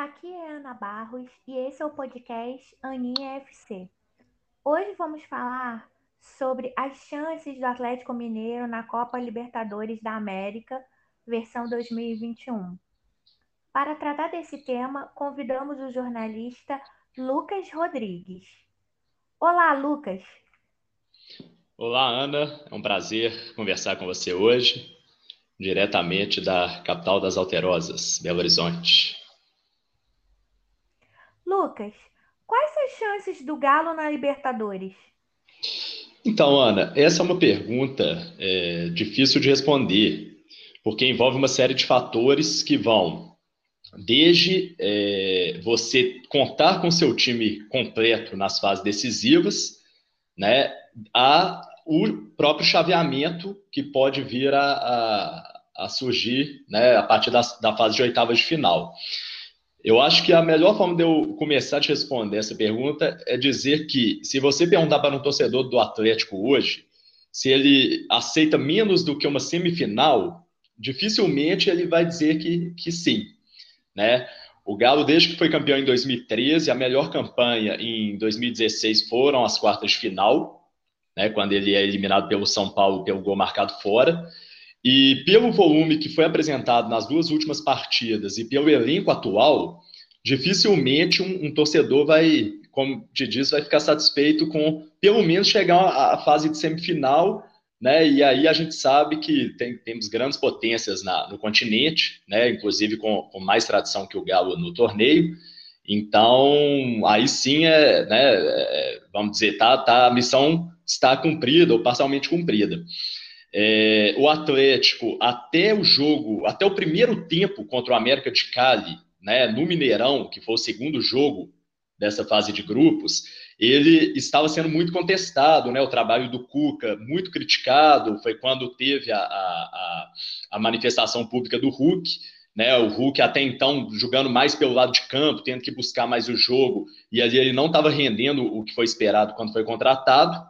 Aqui é Ana Barros e esse é o podcast Aninha FC. Hoje vamos falar sobre as chances do Atlético Mineiro na Copa Libertadores da América, versão 2021. Para tratar desse tema, convidamos o jornalista Lucas Rodrigues. Olá, Lucas. Olá, Ana. É um prazer conversar com você hoje, diretamente da capital das Alterosas, Belo Horizonte. Lucas, quais as chances do Galo na Libertadores? Então, Ana, essa é uma pergunta é, difícil de responder, porque envolve uma série de fatores que vão desde é, você contar com seu time completo nas fases decisivas, né, a o próprio chaveamento que pode vir a, a, a surgir né, a partir da, da fase de oitavas de final. Eu acho que a melhor forma de eu começar a te responder essa pergunta é dizer que, se você perguntar para um torcedor do Atlético hoje, se ele aceita menos do que uma semifinal, dificilmente ele vai dizer que, que sim. Né? O Galo, desde que foi campeão em 2013, a melhor campanha em 2016 foram as quartas de final, né, quando ele é eliminado pelo São Paulo pelo gol marcado fora. E pelo volume que foi apresentado nas duas últimas partidas e pelo elenco atual, dificilmente um, um torcedor vai, como te disse, vai ficar satisfeito com pelo menos chegar à, à fase de semifinal, né? E aí a gente sabe que tem, temos grandes potências na, no continente, né? Inclusive com, com mais tradição que o Galo no torneio. Então, aí sim é, né, é, vamos dizer, tá, tá, a missão está cumprida ou parcialmente cumprida. É, o Atlético, até o jogo, até o primeiro tempo contra o América de Cali, né, no Mineirão, que foi o segundo jogo dessa fase de grupos, ele estava sendo muito contestado, né, o trabalho do Cuca, muito criticado, foi quando teve a, a, a manifestação pública do Hulk, né, o Hulk até então jogando mais pelo lado de campo, tendo que buscar mais o jogo, e ali ele não estava rendendo o que foi esperado quando foi contratado.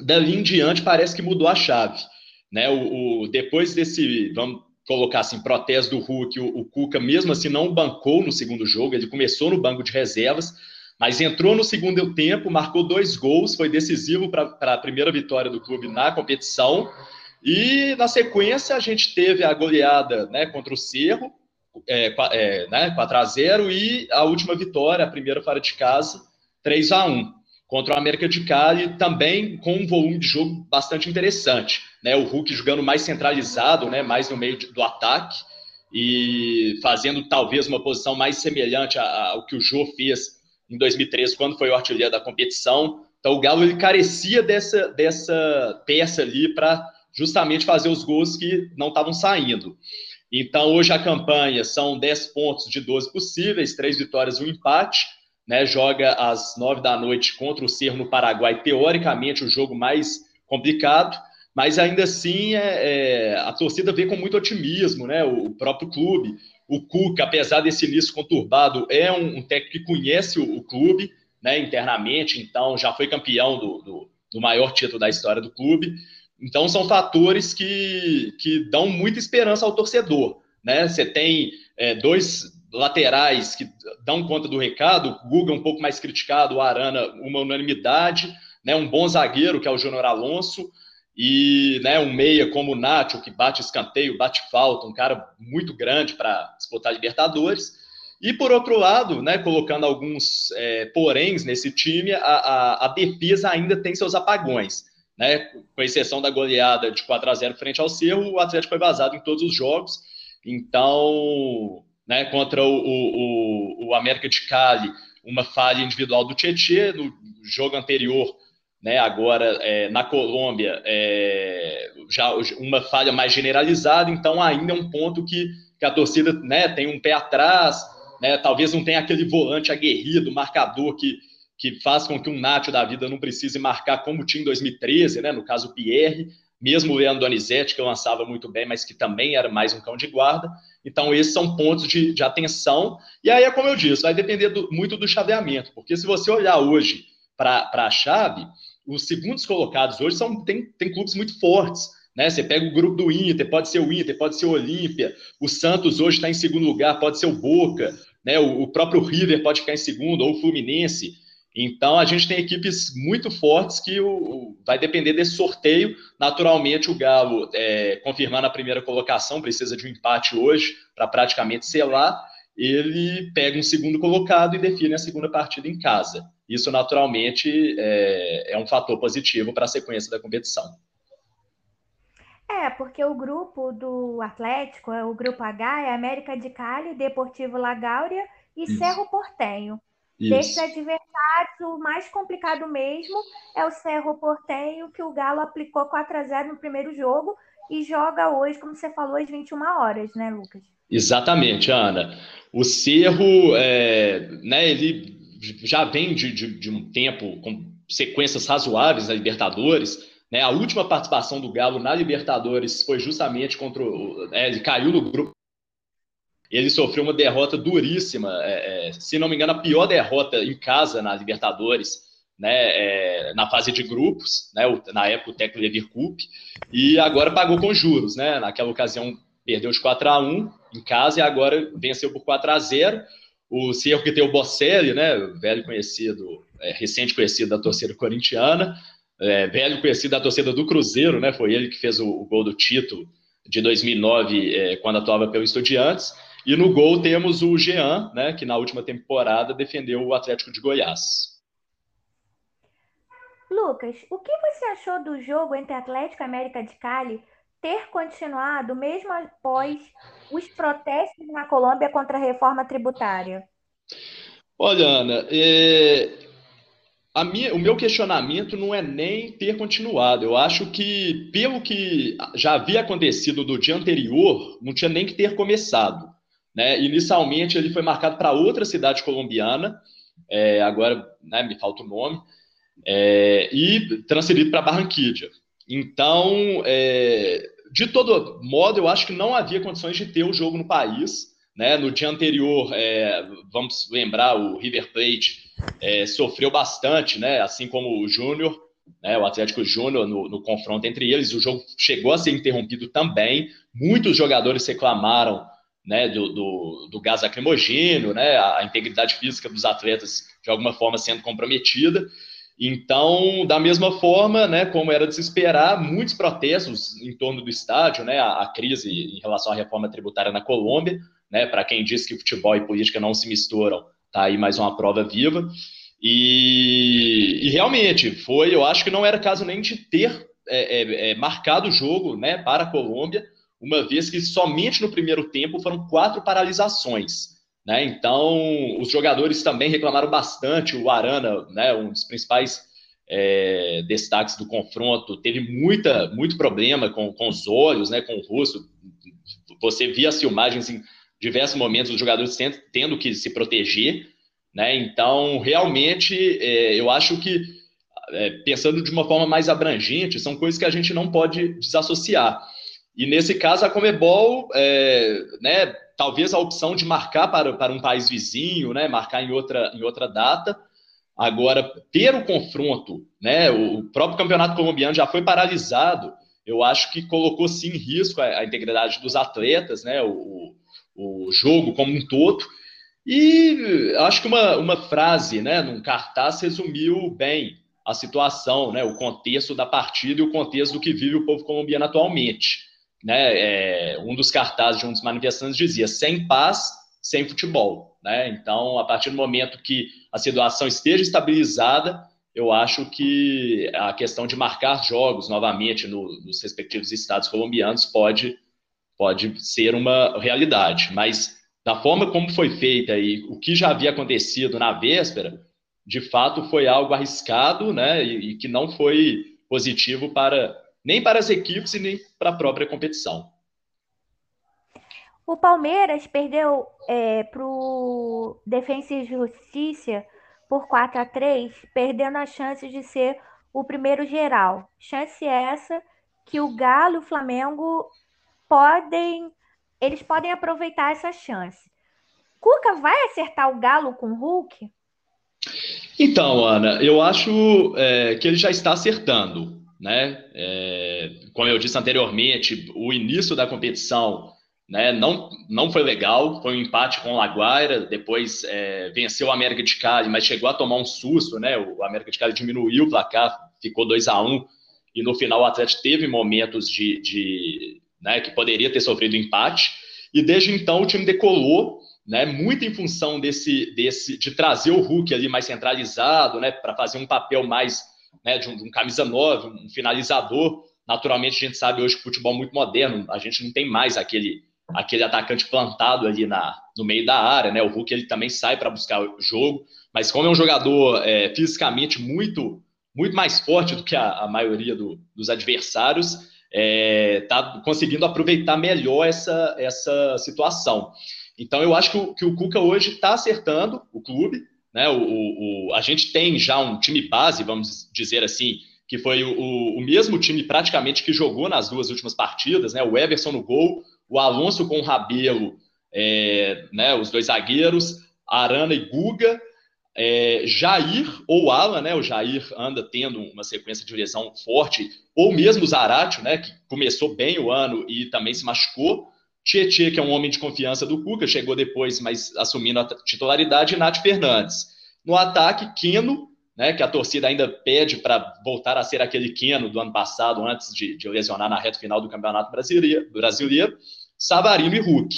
Dali em diante parece que mudou a chave. Né? O, o, depois desse, vamos colocar assim, protesto do Hulk, o, o Cuca mesmo assim não bancou no segundo jogo, ele começou no banco de reservas, mas entrou no segundo tempo, marcou dois gols, foi decisivo para a primeira vitória do clube na competição. E na sequência a gente teve a goleada né, contra o Cerro, é, é, né, 4 a 0 e a última vitória, a primeira fora de casa, 3 a 1 contra o América de Cali, também com um volume de jogo bastante interessante. Né? O Hulk jogando mais centralizado, né? mais no meio do ataque, e fazendo talvez uma posição mais semelhante ao que o Jô fez em 2013, quando foi o artilheiro da competição. Então o Galo ele carecia dessa, dessa peça ali para justamente fazer os gols que não estavam saindo. Então hoje a campanha são 10 pontos de 12 possíveis, três vitórias e um empate né, joga às nove da noite contra o Cerro no Paraguai, teoricamente o jogo mais complicado, mas ainda assim é, é, a torcida vê com muito otimismo, né, o, o, próprio clube. O Cuca, apesar desse início conturbado, é um, um técnico que conhece o, o, clube né, internamente, então já foi campeão do, do, do maior título da história do clube. Então são fatores que, que dão muita esperança ao torcedor. Né? Você tem é, dois laterais que dão conta do recado, o Guga um pouco mais criticado, o Arana uma unanimidade, né, um bom zagueiro que é o Júnior Alonso e né, um meia como o Nacho que bate escanteio, bate falta, um cara muito grande para disputar Libertadores. E por outro lado, né, colocando alguns é, poréns nesse time, a, a, a, defesa ainda tem seus apagões. Né? Com exceção da goleada de 4 a 0 frente ao Cerro, o Atlético foi vazado em todos os jogos. Então, né, contra o, o, o, América de Cali, uma falha individual do Tietchan, no jogo anterior, né, agora é, na Colômbia, é, já uma falha mais generalizada, então ainda é um ponto que, que a torcida né, tem um pé atrás, né, talvez não tenha aquele volante aguerrido, marcador que, que faz com que um Nacho da vida não precise marcar como tinha em 2013, né, no caso o Pierre, mesmo o Leandro Donizete, que lançava muito bem, mas que também era mais um cão de guarda. Então, esses são pontos de, de atenção. E aí, é como eu disse, vai depender do, muito do chaveamento, porque se você olhar hoje para a chave, os segundos colocados hoje são tem, tem clubes muito fortes. Né? Você pega o grupo do Inter, pode ser o Inter, pode ser o Olímpia. O Santos hoje está em segundo lugar, pode ser o Boca. né? O, o próprio River pode ficar em segundo, ou o Fluminense. Então, a gente tem equipes muito fortes que o, o vai depender desse sorteio. Naturalmente, o Galo, é, confirmando a primeira colocação, precisa de um empate hoje para praticamente selar. Ele pega um segundo colocado e define a segunda partida em casa. Isso, naturalmente, é, é um fator positivo para a sequência da competição. É, porque o grupo do Atlético, é o grupo H, é América de Cali, Deportivo Lagáuria e Isso. Cerro Portenho. Isso. Desses adversários, o mais complicado mesmo é o Cerro Portenho, que o Galo aplicou 4 a 0 no primeiro jogo e joga hoje, como você falou, às 21 horas, né, Lucas? Exatamente, Ana. O Cerro, é, né, ele já vem de, de, de um tempo com sequências razoáveis na Libertadores, né? A última participação do Galo na Libertadores foi justamente contra o. É, ele caiu no grupo. Ele sofreu uma derrota duríssima, é, é, se não me engano, a pior derrota em casa na Libertadores, né, é, na fase de grupos, né, na época o técnico Levir Coupe, e agora pagou com juros. Né, naquela ocasião perdeu de 4 a 1 em casa e agora venceu por 4 a 0 o Cerro que tem o Bocelli, né, velho conhecido, é, recente conhecido da torcida corintiana, é, velho conhecido da torcida do Cruzeiro, né? Foi ele que fez o, o gol do título de 2009, é, quando atuava pelo Estudiantes. E no gol temos o Jean, né? Que na última temporada defendeu o Atlético de Goiás. Lucas, o que você achou do jogo entre Atlético e América de Cali ter continuado mesmo após os protestos na Colômbia contra a reforma tributária? Olha, Ana, é, minha, o meu questionamento não é nem ter continuado. Eu acho que, pelo que já havia acontecido do dia anterior, não tinha nem que ter começado. Né? Inicialmente, ele foi marcado para outra cidade colombiana, é, agora né, me falta o nome, é, e transferido para Barranquilla. Então, é, de todo modo, eu acho que não havia condições de ter o jogo no país. Né? No dia anterior, é, vamos lembrar, o River Plate é, sofreu bastante, né? Assim como o Júnior, né? O Atlético Júnior no, no, confronto entre eles, o jogo chegou a ser interrompido também. Muitos jogadores reclamaram, né? Do, do, do gás lacrimogêneo, né? A, integridade física dos atletas de alguma forma sendo comprometida. Então, da mesma forma, né, como era de se esperar, muitos protestos em torno do estádio, né, a, a crise em relação à reforma tributária na Colômbia, né, para quem diz que futebol e política não se misturam, Tá aí mais uma prova viva. E, e realmente, foi, eu acho que não era caso nem de ter é, é, é, marcado o jogo né, para a Colômbia, uma vez que somente no primeiro tempo foram quatro paralisações. Né? Então, os jogadores também reclamaram bastante. O Arana, né, um dos principais é, destaques do confronto, teve muita, muito problema com, com os olhos, né, com o rosto. Você via as filmagens em diversos momentos os jogadores tendo que se proteger, né? Então, realmente, é, eu acho que, é, pensando de uma forma mais abrangente, são coisas que a gente não pode desassociar. E nesse caso, a Comebol, é, né, talvez a opção de marcar para, para um país vizinho, né, marcar em outra, em outra data. Agora, ter o confronto, né, o próprio campeonato colombiano já foi paralisado, eu acho que colocou sim em risco a, a integridade dos atletas, né, o, o jogo como um todo. E acho que uma, uma frase, né, num cartaz, resumiu bem a situação, né, o contexto da partida e o contexto do que vive o povo colombiano atualmente. Né? É, um dos cartazes de um dos manifestantes dizia: sem paz, sem futebol. Né? Então, a partir do momento que a situação esteja estabilizada, eu acho que a questão de marcar jogos novamente no, nos respectivos estados colombianos pode pode ser uma realidade, mas da forma como foi feita e o que já havia acontecido na véspera, de fato foi algo arriscado, né, e, e que não foi positivo para nem para as equipes e nem para a própria competição. O Palmeiras perdeu é, para o Defensa e Justiça por 4 a 3, perdendo a chance de ser o primeiro geral. Chance essa que o Galo e o Flamengo podem, eles podem aproveitar essa chance. Cuca vai acertar o Galo com o Hulk? Então, Ana, eu acho é, que ele já está acertando, né? É, como eu disse anteriormente, o início da competição, né? Não, não foi legal, foi um empate com o Laguaira, depois é, venceu o América de Cali, mas chegou a tomar um susto, né? O América de Cali diminuiu o placar, ficou 2 a 1 e no final o Atlético teve momentos de, de né, que poderia ter sofrido empate, e desde então o time decolou, né, muito em função desse, desse de trazer o Hulk ali mais centralizado, né, para fazer um papel mais né, de, um, de um camisa 9, um finalizador. Naturalmente, a gente sabe hoje que o futebol é muito moderno, a gente não tem mais aquele aquele atacante plantado ali na, no meio da área, né? O Hulk ele também sai para buscar o jogo, mas como é um jogador é, fisicamente muito muito mais forte do que a, a maioria do, dos adversários, está é, tá conseguindo aproveitar melhor essa, essa situação. Então eu acho que o, que o Cuca hoje está acertando o clube, né? O, o, a gente tem já um time base, vamos dizer assim, que foi o, o mesmo time praticamente que jogou nas duas últimas partidas, né? O Everson no gol, o Alonso com o Rabelo, é, né, os dois zagueiros, Arana e Guga, é, Jair ou Alan, né, o Jair anda tendo uma sequência de lesão forte, ou mesmo o Zaratio, né, que começou bem o ano e também se machucou, Tietê, que é um homem de confiança do Cuca, chegou depois, mas assumindo a titularidade, e Nath Fernandes. No ataque, Quino, né, que a torcida ainda pede para voltar a ser aquele Queno do ano passado, antes de, de lesionar na reta final do Campeonato Brasileiro, brasileiro Savarino e Hulk.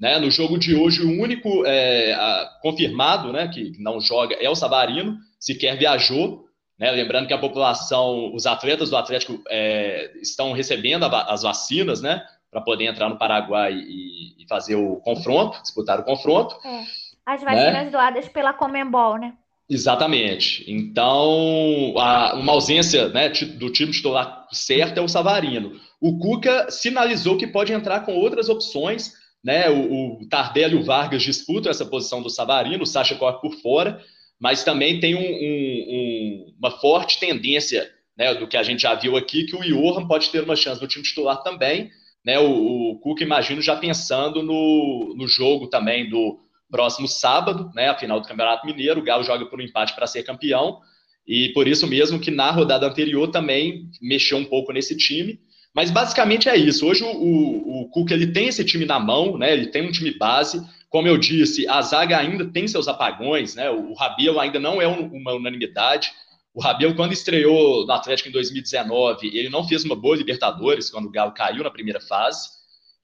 Né? No jogo de hoje, o único é, a, confirmado né, que não joga é o Savarino, sequer viajou. Né? Lembrando que a população, os atletas do Atlético é, estão recebendo a, as vacinas né, para poder entrar no Paraguai e, e, fazer o confronto, disputar o confronto. É. As vacinas né? doadas pela Comembol, né? Exatamente. Então, a, uma ausência né, do time titular certo é o Savarino. O Cuca sinalizou que pode entrar com outras opções. Né? O, o Tardelli e o Vargas disputam essa posição do Savarino, o Sacha corre por fora, mas também tem um, um, um, uma forte tendência né, do que a gente já viu aqui, que o Johan pode ter uma chance no time titular também. Né? O, o Cuca, imagino, já pensando no, no jogo também do próximo sábado, né, a final do Campeonato Mineiro. O Galo joga por um empate para ser campeão. E por isso mesmo que na rodada anterior também mexeu um pouco nesse time. Mas basicamente é isso. Hoje o, o, o Cuca ele tem esse time na mão, né? Ele tem um time base. Como eu disse, a zaga ainda tem seus apagões, né? O, o ainda não é um, uma unanimidade. O Rabelo, quando estreou no Atlético em 2019, ele não fez uma boa Libertadores, quando o Galo caiu na primeira fase.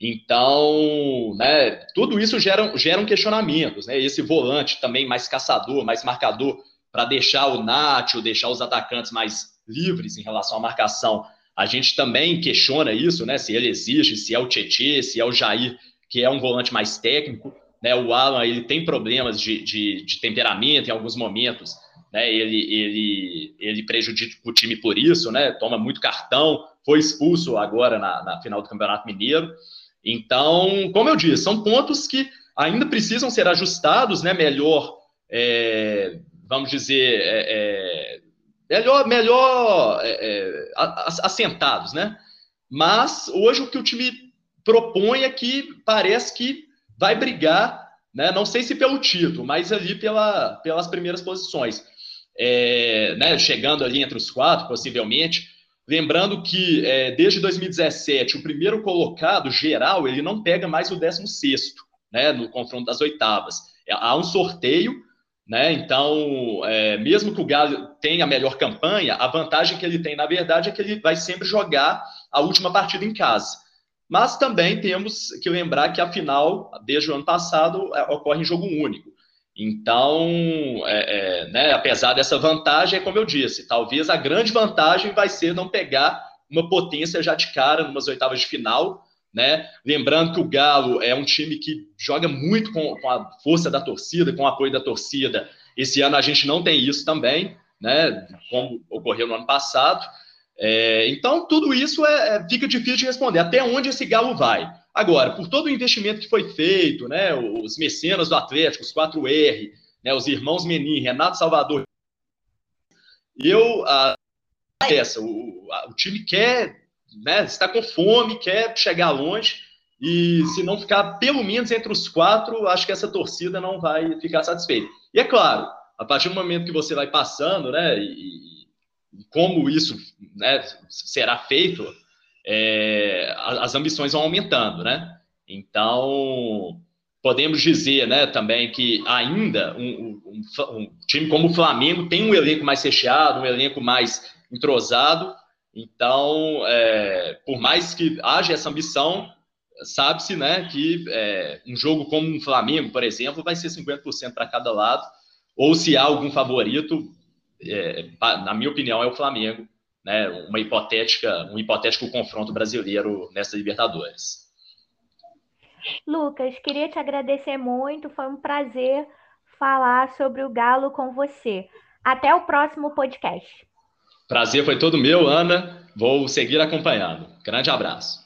Então, né, tudo isso gera, geram questionamentos, né? Esse volante também mais caçador, mais marcador, para deixar o Nacho, deixar os atacantes mais livres em relação à marcação. A gente também questiona isso, né? Se ele existe, se é o Tietê, se é o Jair, que é um volante mais técnico. Né? O Alan ele tem problemas de, de, de temperamento em alguns momentos. Né? Ele, ele, ele prejudica o time por isso, né? Toma muito cartão, foi expulso agora na, na final do Campeonato Mineiro. Então, como eu disse, são pontos que ainda precisam ser ajustados, né? Melhor, é, vamos dizer, é, é, melhor, melhor é, é assentados, né? Mas hoje o que o time propõe é que parece que vai brigar, né? Não sei se pelo título, mas ali pela, pelas primeiras posições, é, né? Chegando ali entre os quatro, possivelmente. Lembrando que é, desde 2017, o primeiro colocado geral, ele não pega mais o 16 né, no confronto das oitavas. É, há um sorteio, né? Então, é, mesmo que o Galo tenha a melhor campanha, a vantagem que ele tem, na verdade, é que ele vai sempre jogar a última partida em casa. Mas também temos que lembrar que a final, desde o ano passado, é, ocorre em jogo único. Então, é, é, né, apesar dessa vantagem, é como eu disse, talvez a grande vantagem vai ser não pegar uma potência já de cara numas oitavas de final, né? Lembrando que o Galo é um time que joga muito com, com, a força da torcida, com o apoio da torcida. Esse ano a gente não tem isso também, né? Como ocorreu no ano passado. É, então, tudo isso é, é fica difícil de responder. Até onde esse Galo vai? Agora, por todo o investimento que foi feito, né, os mecenas do Atlético, os 4R, né, os irmãos Menin, Renato Salvador, eu, a, essa, o, a, o time quer, né, está com fome, quer chegar longe, e se não ficar pelo menos entre os quatro, acho que essa torcida não vai ficar satisfeita. E é claro, a partir do momento que você vai passando, né, e, e como isso né, será feito, é, as ambições vão aumentando, né? Então, podemos dizer né, também que ainda um, um, um, time como o Flamengo tem um elenco mais recheado, um elenco mais entrosado. Então, é, por mais que haja essa ambição, sabe-se né, que é, um jogo como um Flamengo, por exemplo, vai ser 50% para cada lado, ou se há algum favorito, é, na minha opinião, é o Flamengo, né, uma hipotética, um hipotético confronto brasileiro nessa Libertadores. Lucas, queria te agradecer muito, foi um prazer falar sobre o Galo com você. Até o próximo podcast. Prazer foi todo meu, Ana. Vou seguir acompanhando. Grande abraço.